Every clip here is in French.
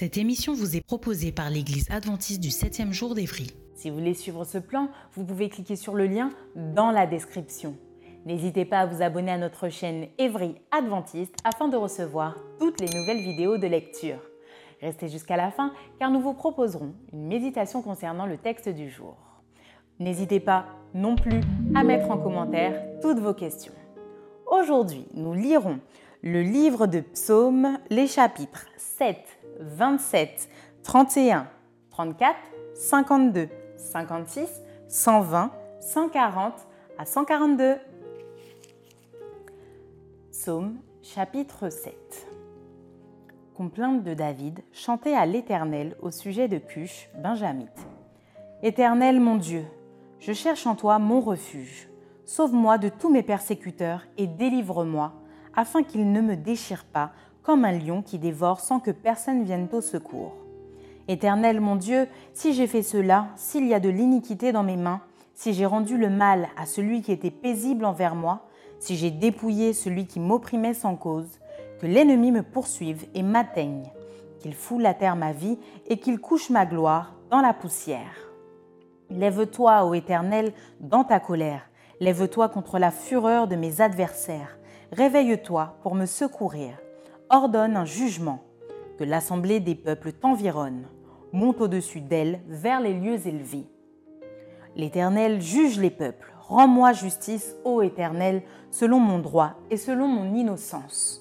Cette émission vous est proposée par l'Église adventiste du 7e jour d'Évry. Si vous voulez suivre ce plan, vous pouvez cliquer sur le lien dans la description. N'hésitez pas à vous abonner à notre chaîne Évry Adventiste afin de recevoir toutes les nouvelles vidéos de lecture. Restez jusqu'à la fin car nous vous proposerons une méditation concernant le texte du jour. N'hésitez pas non plus à mettre en commentaire toutes vos questions. Aujourd'hui, nous lirons le livre de Psaumes, les chapitres 7, 27, 31, 34, 52, 56, 120, 140 à 142. Psaume chapitre 7 Complainte de David chantée à l'Éternel au sujet de Cush, Benjamite. Éternel mon Dieu, je cherche en toi mon refuge. Sauve-moi de tous mes persécuteurs et délivre-moi, afin qu'ils ne me déchirent pas comme un lion qui dévore sans que personne vienne au secours. Éternel mon Dieu, si j'ai fait cela, s'il y a de l'iniquité dans mes mains, si j'ai rendu le mal à celui qui était paisible envers moi, si j'ai dépouillé celui qui m'opprimait sans cause, que l'ennemi me poursuive et m'atteigne, qu'il foule à terre ma vie et qu'il couche ma gloire dans la poussière. Lève-toi, ô Éternel, dans ta colère, lève-toi contre la fureur de mes adversaires, réveille-toi pour me secourir ordonne un jugement, que l'assemblée des peuples t'environne, monte au-dessus d'elle vers les lieux élevés. L'Éternel juge les peuples, rends-moi justice, ô Éternel, selon mon droit et selon mon innocence.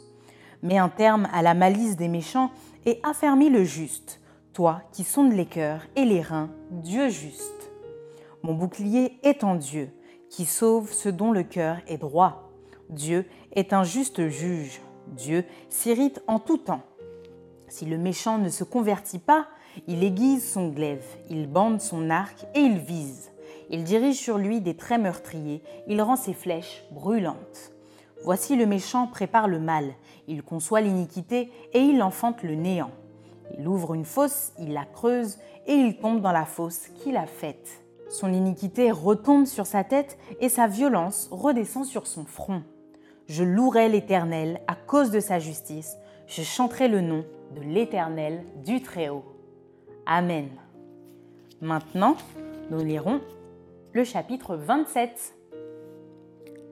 Mets un terme à la malice des méchants et affermis le juste, toi qui sondes les cœurs et les reins, Dieu juste. Mon bouclier est en Dieu, qui sauve ce dont le cœur est droit. Dieu est un juste juge. Dieu s'irrite en tout temps. Si le méchant ne se convertit pas, il aiguise son glaive, il bande son arc et il vise. Il dirige sur lui des traits meurtriers, il rend ses flèches brûlantes. Voici le méchant prépare le mal, il conçoit l'iniquité et il enfante le néant. Il ouvre une fosse, il la creuse et il tombe dans la fosse qu'il a faite. Son iniquité retombe sur sa tête et sa violence redescend sur son front. Je louerai l'Éternel à cause de sa justice. Je chanterai le nom de l'Éternel du Très-Haut. Amen. Maintenant, nous lirons le chapitre 27.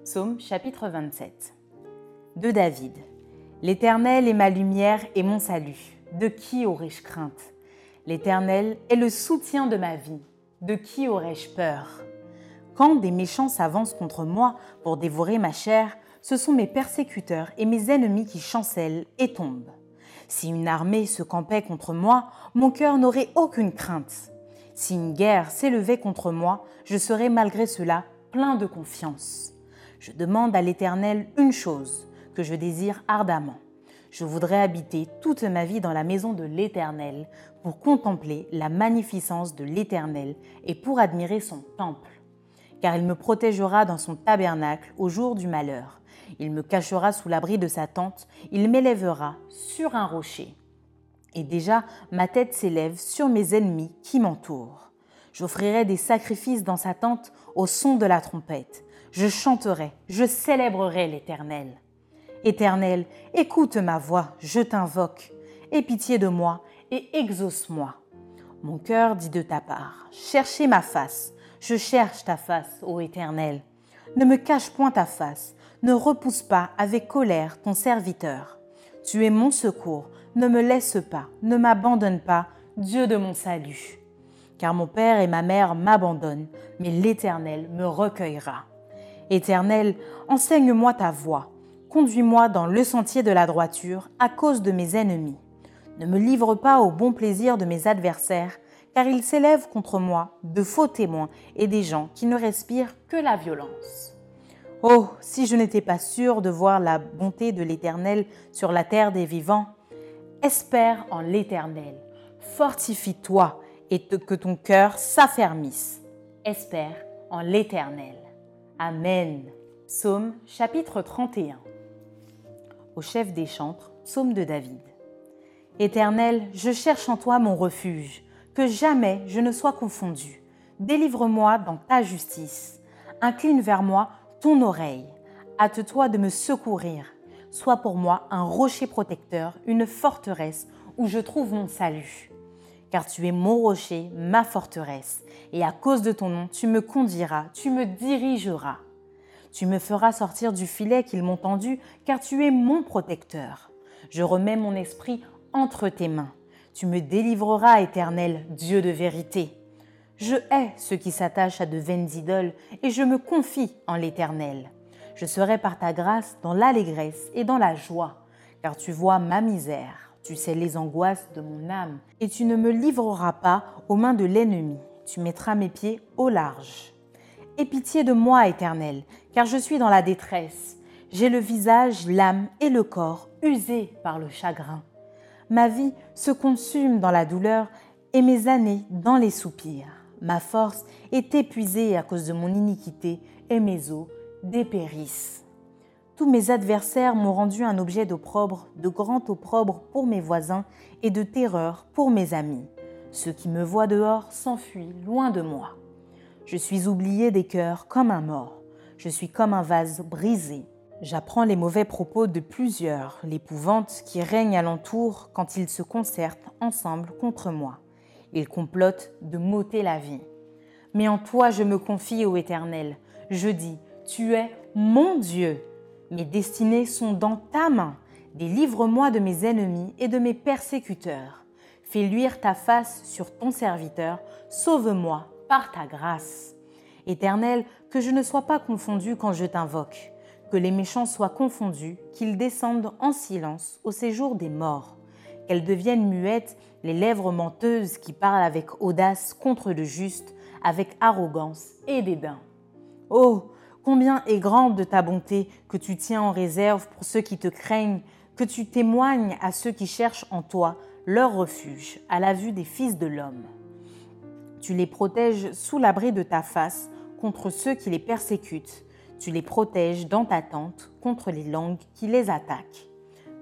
Psaume chapitre 27. De David. L'Éternel est ma lumière et mon salut. De qui aurais-je crainte? L'Éternel est le soutien de ma vie. De qui aurais-je peur? Quand des méchants s'avancent contre moi pour dévorer ma chair, ce sont mes persécuteurs et mes ennemis qui chancellent et tombent. Si une armée se campait contre moi, mon cœur n'aurait aucune crainte. Si une guerre s'élevait contre moi, je serais malgré cela plein de confiance. Je demande à l'Éternel une chose que je désire ardemment. Je voudrais habiter toute ma vie dans la maison de l'Éternel pour contempler la magnificence de l'Éternel et pour admirer son temple. Car il me protégera dans son tabernacle au jour du malheur il me cachera sous l'abri de sa tente, il m'élèvera sur un rocher. Et déjà, ma tête s'élève sur mes ennemis qui m'entourent. J'offrirai des sacrifices dans sa tente au son de la trompette. Je chanterai, je célébrerai l'Éternel. Éternel, écoute ma voix, je t'invoque. Aie pitié de moi et exauce-moi. Mon cœur dit de ta part, cherchez ma face. Je cherche ta face, ô Éternel. Ne me cache point ta face, ne repousse pas avec colère ton serviteur. Tu es mon secours, ne me laisse pas, ne m'abandonne pas, Dieu de mon salut. Car mon père et ma mère m'abandonnent, mais l'Éternel me recueillera. Éternel, enseigne-moi ta voie, conduis-moi dans le sentier de la droiture à cause de mes ennemis. Ne me livre pas au bon plaisir de mes adversaires, car ils s'élèvent contre moi de faux témoins et des gens qui ne respirent que la violence. Oh, si je n'étais pas sûr de voir la bonté de l'Éternel sur la terre des vivants, espère en l'Éternel, fortifie-toi et que ton cœur s'affermisse. Espère en l'Éternel. Amen. Psaume chapitre 31. Au chef des chantres, psaume de David. Éternel, je cherche en toi mon refuge, que jamais je ne sois confondu. Délivre-moi dans ta justice. Incline vers moi ton oreille. Hâte-toi de me secourir. Sois pour moi un rocher protecteur, une forteresse où je trouve mon salut. Car tu es mon rocher, ma forteresse, et à cause de ton nom, tu me conduiras, tu me dirigeras. Tu me feras sortir du filet qu'ils m'ont tendu, car tu es mon protecteur. Je remets mon esprit entre tes mains. Tu me délivreras, éternel, Dieu de vérité. Je hais ceux qui s'attachent à de vaines idoles, et je me confie en l'Éternel. Je serai par ta grâce dans l'allégresse et dans la joie, car tu vois ma misère, tu sais les angoisses de mon âme, et tu ne me livreras pas aux mains de l'ennemi, tu mettras mes pieds au large. Aie pitié de moi, Éternel, car je suis dans la détresse. J'ai le visage, l'âme et le corps usés par le chagrin. Ma vie se consume dans la douleur et mes années dans les soupirs. Ma force est épuisée à cause de mon iniquité et mes os dépérissent. Tous mes adversaires m'ont rendu un objet d'opprobre, de grand opprobre pour mes voisins et de terreur pour mes amis. Ceux qui me voient dehors s'enfuient loin de moi. Je suis oublié des cœurs comme un mort. Je suis comme un vase brisé. J'apprends les mauvais propos de plusieurs, l'épouvante qui règne alentour quand ils se concertent ensemble contre moi. Ils complotent de m'ôter la vie. Mais en toi je me confie, ô Éternel. Je dis, tu es mon Dieu. Mes destinées sont dans ta main. Délivre-moi de mes ennemis et de mes persécuteurs. Fais luire ta face sur ton serviteur. Sauve-moi par ta grâce. Éternel, que je ne sois pas confondu quand je t'invoque que les méchants soient confondus, qu'ils descendent en silence au séjour des morts, qu'elles deviennent muettes les lèvres menteuses qui parlent avec audace contre le juste, avec arrogance et dédain. Oh, combien est grande ta bonté que tu tiens en réserve pour ceux qui te craignent, que tu témoignes à ceux qui cherchent en toi leur refuge à la vue des fils de l'homme. Tu les protèges sous l'abri de ta face contre ceux qui les persécutent tu les protèges dans ta tente contre les langues qui les attaquent.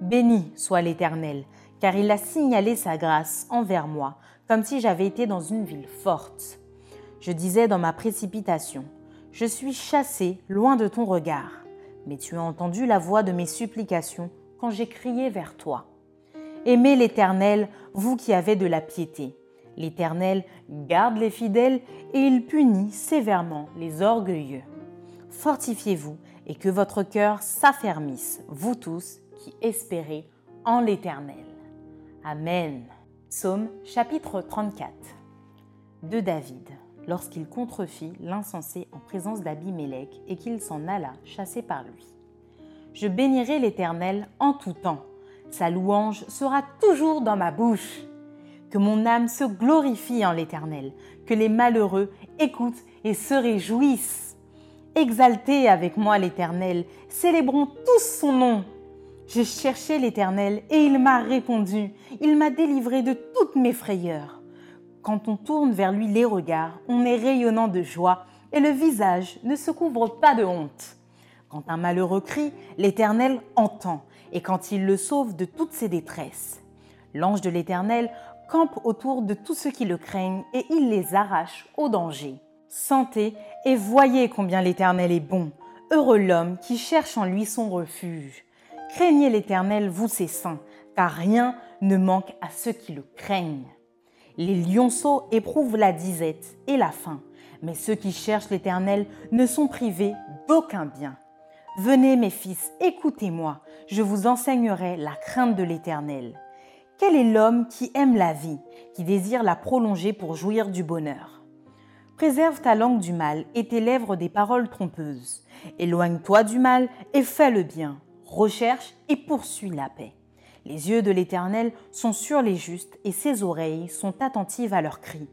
Béni soit l'Éternel, car il a signalé sa grâce envers moi, comme si j'avais été dans une ville forte. Je disais dans ma précipitation, Je suis chassé loin de ton regard, mais tu as entendu la voix de mes supplications quand j'ai crié vers toi. Aimez l'Éternel, vous qui avez de la piété. L'Éternel garde les fidèles et il punit sévèrement les orgueilleux fortifiez-vous et que votre cœur s'affermisse, vous tous qui espérez en l'Éternel. Amen. Psaume chapitre 34 de David, lorsqu'il contrefit l'insensé en présence d'Abimélec et qu'il s'en alla chassé par lui. Je bénirai l'Éternel en tout temps. Sa louange sera toujours dans ma bouche. Que mon âme se glorifie en l'Éternel, que les malheureux écoutent et se réjouissent Exaltez avec moi l'Éternel, célébrons tous son nom. J'ai cherché l'Éternel et il m'a répondu, il m'a délivré de toutes mes frayeurs. Quand on tourne vers lui les regards, on est rayonnant de joie et le visage ne se couvre pas de honte. Quand un malheureux crie, l'Éternel entend et quand il le sauve de toutes ses détresses. L'ange de l'Éternel campe autour de tous ceux qui le craignent et il les arrache au danger. Sentez et voyez combien l'Éternel est bon. Heureux l'homme qui cherche en lui son refuge. Craignez l'Éternel, vous ses saints, car rien ne manque à ceux qui le craignent. Les lionceaux éprouvent la disette et la faim, mais ceux qui cherchent l'Éternel ne sont privés d'aucun bien. Venez mes fils, écoutez-moi, je vous enseignerai la crainte de l'Éternel. Quel est l'homme qui aime la vie, qui désire la prolonger pour jouir du bonheur? Préserve ta langue du mal et tes lèvres des paroles trompeuses. Éloigne-toi du mal et fais le bien. Recherche et poursuit la paix. Les yeux de l'Éternel sont sur les justes et ses oreilles sont attentives à leurs cris.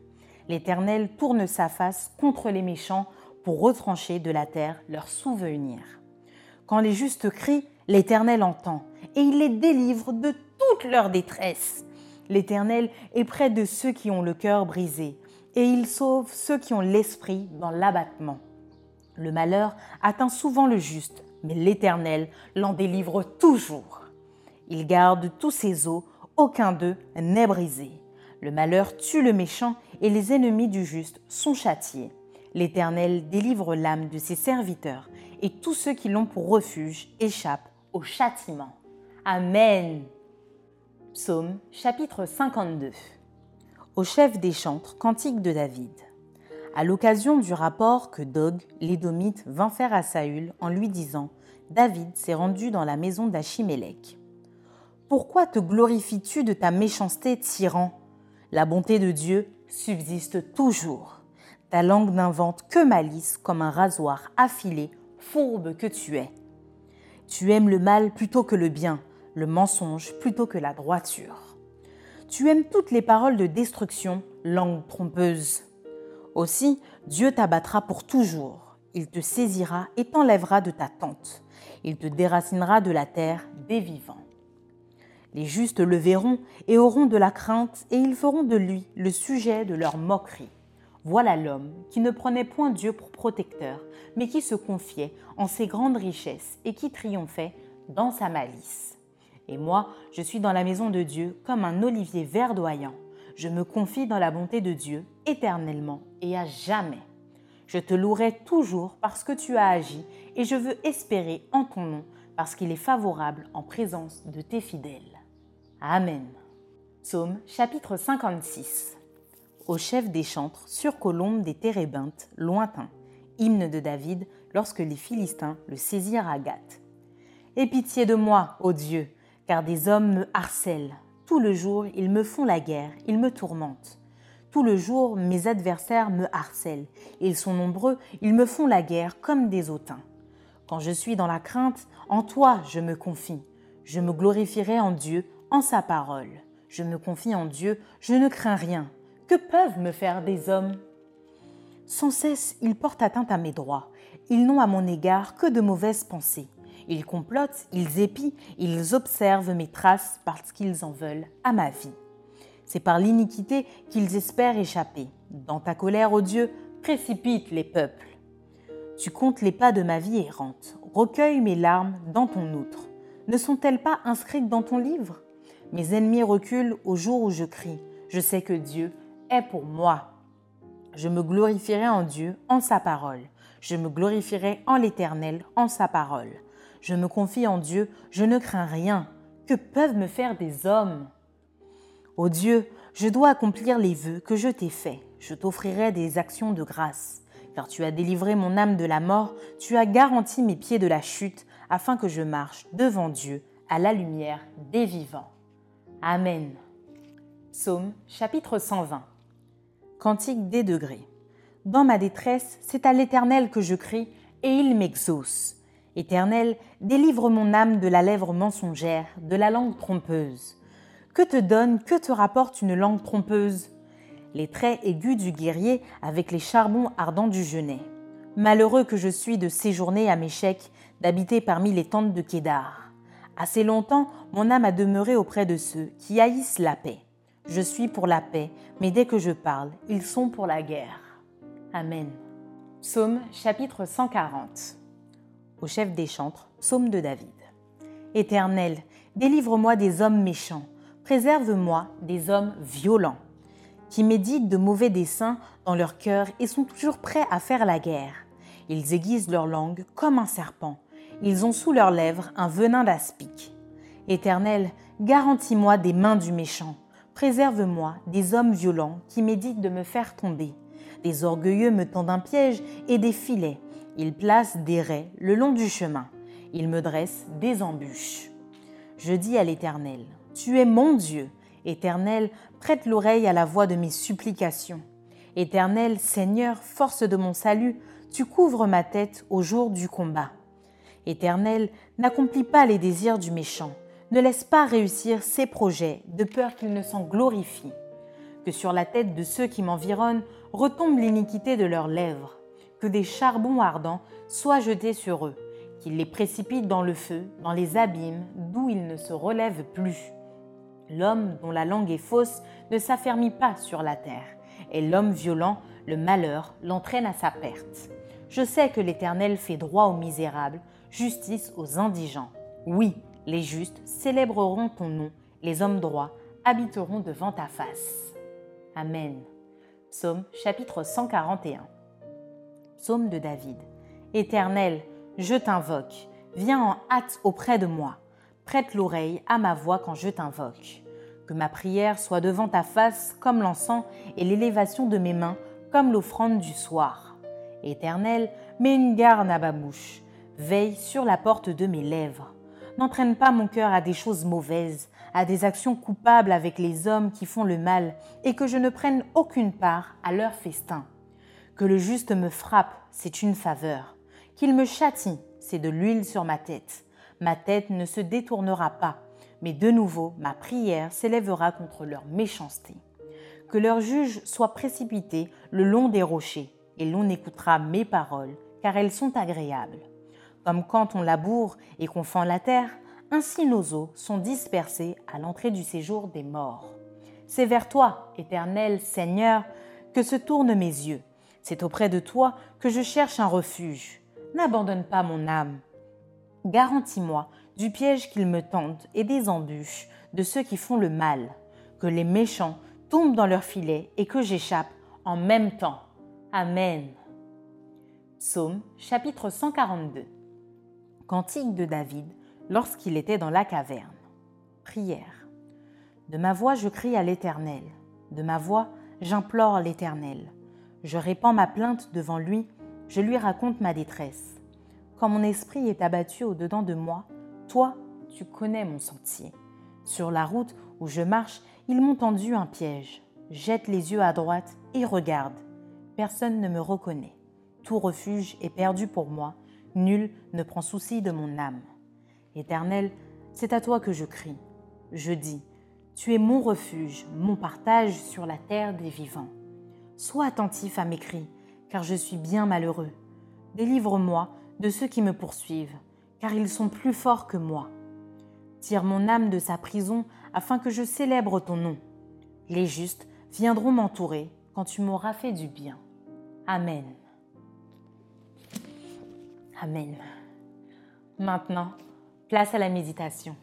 L'Éternel tourne sa face contre les méchants pour retrancher de la terre leurs souvenirs. Quand les justes crient, l'Éternel entend et il les délivre de toute leur détresse. L'Éternel est près de ceux qui ont le cœur brisé et il sauve ceux qui ont l'esprit dans l'abattement. Le malheur atteint souvent le juste, mais l'Éternel l'en délivre toujours. Il garde tous ses os, aucun d'eux n'est brisé. Le malheur tue le méchant et les ennemis du juste sont châtiés. L'Éternel délivre l'âme de ses serviteurs et tous ceux qui l'ont pour refuge échappent au châtiment. Amen. Psaume chapitre 52. Au chef des chantres, cantique de David. À l'occasion du rapport que Dog, l'édomite, vint faire à Saül en lui disant David s'est rendu dans la maison d'Achimélec. Pourquoi te glorifies-tu de ta méchanceté, tyran? La bonté de Dieu subsiste toujours. Ta langue n'invente que malice comme un rasoir affilé, fourbe que tu es. Tu aimes le mal plutôt que le bien, le mensonge plutôt que la droiture. Tu aimes toutes les paroles de destruction, langue trompeuse. Aussi, Dieu t'abattra pour toujours. Il te saisira et t'enlèvera de ta tente. Il te déracinera de la terre des vivants. Les justes le verront et auront de la crainte, et ils feront de lui le sujet de leur moquerie. Voilà l'homme qui ne prenait point Dieu pour protecteur, mais qui se confiait en ses grandes richesses et qui triomphait dans sa malice. Et moi, je suis dans la maison de Dieu comme un olivier verdoyant. Je me confie dans la bonté de Dieu éternellement et à jamais. Je te louerai toujours parce que tu as agi et je veux espérer en ton nom parce qu'il est favorable en présence de tes fidèles. Amen. Psaume chapitre 56 au chef des chantres sur colombe des térébintes, lointains, hymne de David lorsque les Philistins le saisirent à Gath. Aie pitié de moi, ô Dieu, car des hommes me harcèlent. Tout le jour, ils me font la guerre, ils me tourmentent. Tout le jour, mes adversaires me harcèlent. Ils sont nombreux, ils me font la guerre comme des autins. Quand je suis dans la crainte, en toi je me confie. Je me glorifierai en Dieu, en sa parole. Je me confie en Dieu, je ne crains rien. Que peuvent me faire des hommes? Sans cesse, ils portent atteinte à mes droits. Ils n'ont à mon égard que de mauvaises pensées. Ils complotent, ils épient, ils observent mes traces parce qu'ils en veulent à ma vie. C'est par l'iniquité qu'ils espèrent échapper. Dans ta colère, ô Dieu, précipite les peuples. Tu comptes les pas de ma vie errante, recueille mes larmes dans ton outre. Ne sont-elles pas inscrites dans ton livre? Mes ennemis reculent au jour où je crie. Je sais que Dieu pour moi. Je me glorifierai en Dieu, en sa parole. Je me glorifierai en l'Éternel, en sa parole. Je me confie en Dieu, je ne crains rien. Que peuvent me faire des hommes? Ô Dieu, je dois accomplir les vœux que je t'ai faits. Je t'offrirai des actions de grâce. Car tu as délivré mon âme de la mort, tu as garanti mes pieds de la chute, afin que je marche devant Dieu à la lumière des vivants. Amen. Psaume chapitre 120 Cantique des degrés. Dans ma détresse, c'est à l'Éternel que je crie, et il m'exauce. Éternel, délivre mon âme de la lèvre mensongère, de la langue trompeuse. Que te donne, que te rapporte une langue trompeuse? Les traits aigus du guerrier avec les charbons ardents du genet. Malheureux que je suis de séjourner à Méchec, d'habiter parmi les tentes de Kédar. Assez longtemps, mon âme a demeuré auprès de ceux qui haïssent la paix. Je suis pour la paix, mais dès que je parle, ils sont pour la guerre. Amen. Psaume chapitre 140. Au chef des chantres, psaume de David. Éternel, délivre-moi des hommes méchants, préserve-moi des hommes violents, qui méditent de mauvais desseins dans leur cœur et sont toujours prêts à faire la guerre. Ils aiguisent leur langue comme un serpent. Ils ont sous leurs lèvres un venin d'aspic. Éternel, garantis-moi des mains du méchant Préserve-moi des hommes violents qui méditent de me faire tomber. Des orgueilleux me tendent un piège et des filets. Ils placent des raies le long du chemin. Ils me dressent des embûches. Je dis à l'Éternel, Tu es mon Dieu. Éternel, prête l'oreille à la voix de mes supplications. Éternel, Seigneur, force de mon salut, tu couvres ma tête au jour du combat. Éternel, n'accomplis pas les désirs du méchant, ne laisse pas réussir ses projets, de peur qu'il ne s'en glorifie. Que sur la tête de ceux qui m'environnent retombe l'iniquité de leurs lèvres, que des charbons ardents soient jetés sur eux, qu'ils les précipitent dans le feu, dans les abîmes, d'où ils ne se relèvent plus. L'homme dont la langue est fausse ne s'affermit pas sur la terre, et l'homme violent, le malheur, l'entraîne à sa perte. Je sais que l'Éternel fait droit aux misérables, justice aux indigents. Oui, les justes célébreront ton nom, les hommes droits habiteront devant ta face. Amen. Psaume chapitre 141. Psaume de David. Éternel, je t'invoque, viens en hâte auprès de moi, prête l'oreille à ma voix quand je t'invoque. Que ma prière soit devant ta face comme l'encens et l'élévation de mes mains comme l'offrande du soir. Éternel, mets une garde à ma bouche, veille sur la porte de mes lèvres. N'entraîne pas mon cœur à des choses mauvaises, à des actions coupables avec les hommes qui font le mal, et que je ne prenne aucune part à leur festin. Que le juste me frappe, c'est une faveur. Qu'il me châtie, c'est de l'huile sur ma tête. Ma tête ne se détournera pas, mais de nouveau ma prière s'élèvera contre leur méchanceté. Que leur juge soit précipité le long des rochers, et l'on écoutera mes paroles, car elles sont agréables. Comme quand on laboure et qu'on fend la terre, ainsi nos eaux sont dispersées à l'entrée du séjour des morts. C'est vers toi, éternel Seigneur, que se tournent mes yeux. C'est auprès de toi que je cherche un refuge. N'abandonne pas mon âme. Garantis-moi du piège qu'ils me tendent et des embûches de ceux qui font le mal, que les méchants tombent dans leur filet et que j'échappe en même temps. Amen. Psaume chapitre 142 Cantique de David lorsqu'il était dans la caverne. Prière. De ma voix je crie à l'Éternel, de ma voix j'implore l'Éternel. Je répands ma plainte devant lui, je lui raconte ma détresse. Quand mon esprit est abattu au-dedans de moi, toi, tu connais mon sentier. Sur la route où je marche, ils m'ont tendu un piège. Jette les yeux à droite et regarde. Personne ne me reconnaît. Tout refuge est perdu pour moi. Nul ne prend souci de mon âme. Éternel, c'est à toi que je crie. Je dis, Tu es mon refuge, mon partage sur la terre des vivants. Sois attentif à mes cris, car je suis bien malheureux. Délivre-moi de ceux qui me poursuivent, car ils sont plus forts que moi. Tire mon âme de sa prison, afin que je célèbre ton nom. Les justes viendront m'entourer quand tu m'auras fait du bien. Amen. Amen. Maintenant, Place à la méditation.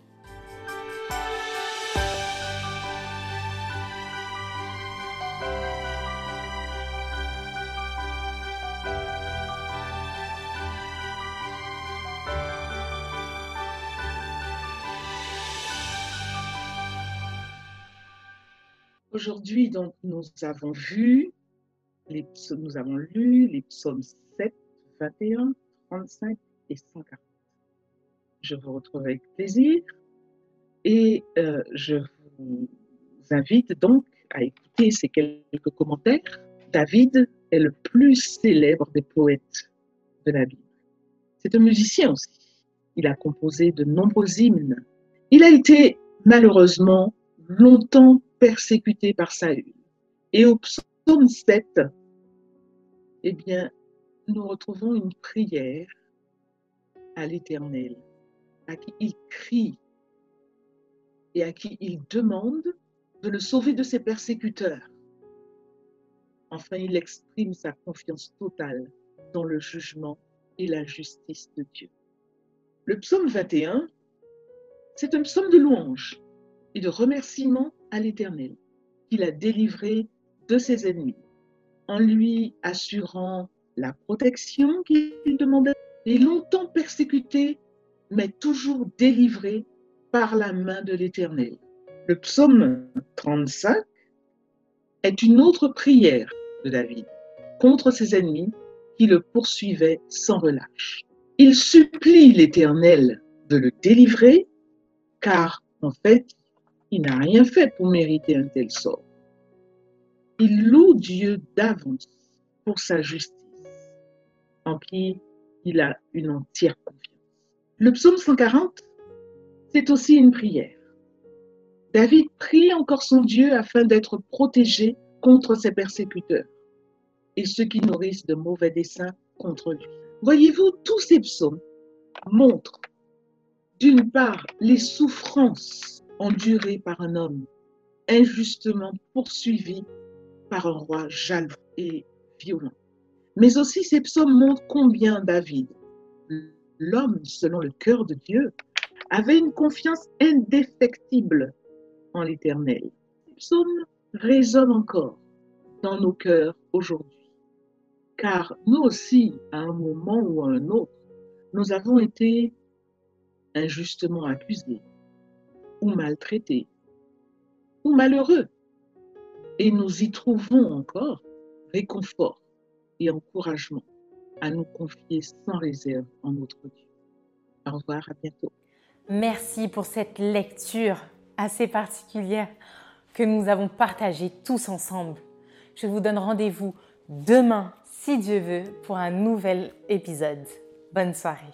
Aujourd'hui, donc, nous avons vu, les nous avons lu les psaumes 7, 21, 35 et 140 je vous retrouve avec plaisir. Et euh, je vous invite donc à écouter ces quelques commentaires. David est le plus célèbre des poètes de la Bible. C'est un musicien aussi. Il a composé de nombreux hymnes. Il a été malheureusement longtemps persécuté par Saül. Et au psaume 7, eh bien, nous retrouvons une prière à l'Éternel à qui il crie et à qui il demande de le sauver de ses persécuteurs. Enfin, il exprime sa confiance totale dans le jugement et la justice de Dieu. Le psaume 21, c'est un psaume de louange et de remerciement à l'Éternel, qu'il a délivré de ses ennemis, en lui assurant la protection qu'il demandait et longtemps persécuté mais toujours délivré par la main de l'Éternel. Le psaume 35 est une autre prière de David contre ses ennemis qui le poursuivaient sans relâche. Il supplie l'Éternel de le délivrer car en fait, il n'a rien fait pour mériter un tel sort. Il loue Dieu d'avance pour sa justice, en qui il a une entière confiance. Le psaume 140, c'est aussi une prière. David prie encore son Dieu afin d'être protégé contre ses persécuteurs et ceux qui nourrissent de mauvais desseins contre lui. Voyez-vous, tous ces psaumes montrent d'une part les souffrances endurées par un homme injustement poursuivi par un roi jaloux et violent. Mais aussi ces psaumes montrent combien David, l'homme selon le cœur de Dieu, avait une confiance indéfectible en l'Éternel. Ces psaumes résonnent encore dans nos cœurs aujourd'hui, car nous aussi, à un moment ou à un autre, nous avons été injustement accusés ou maltraités ou malheureux. Et nous y trouvons encore réconfort et encouragement à nous confier sans réserve en notre Dieu. Au revoir, à bientôt. Merci pour cette lecture assez particulière que nous avons partagée tous ensemble. Je vous donne rendez-vous demain, si Dieu veut, pour un nouvel épisode. Bonne soirée.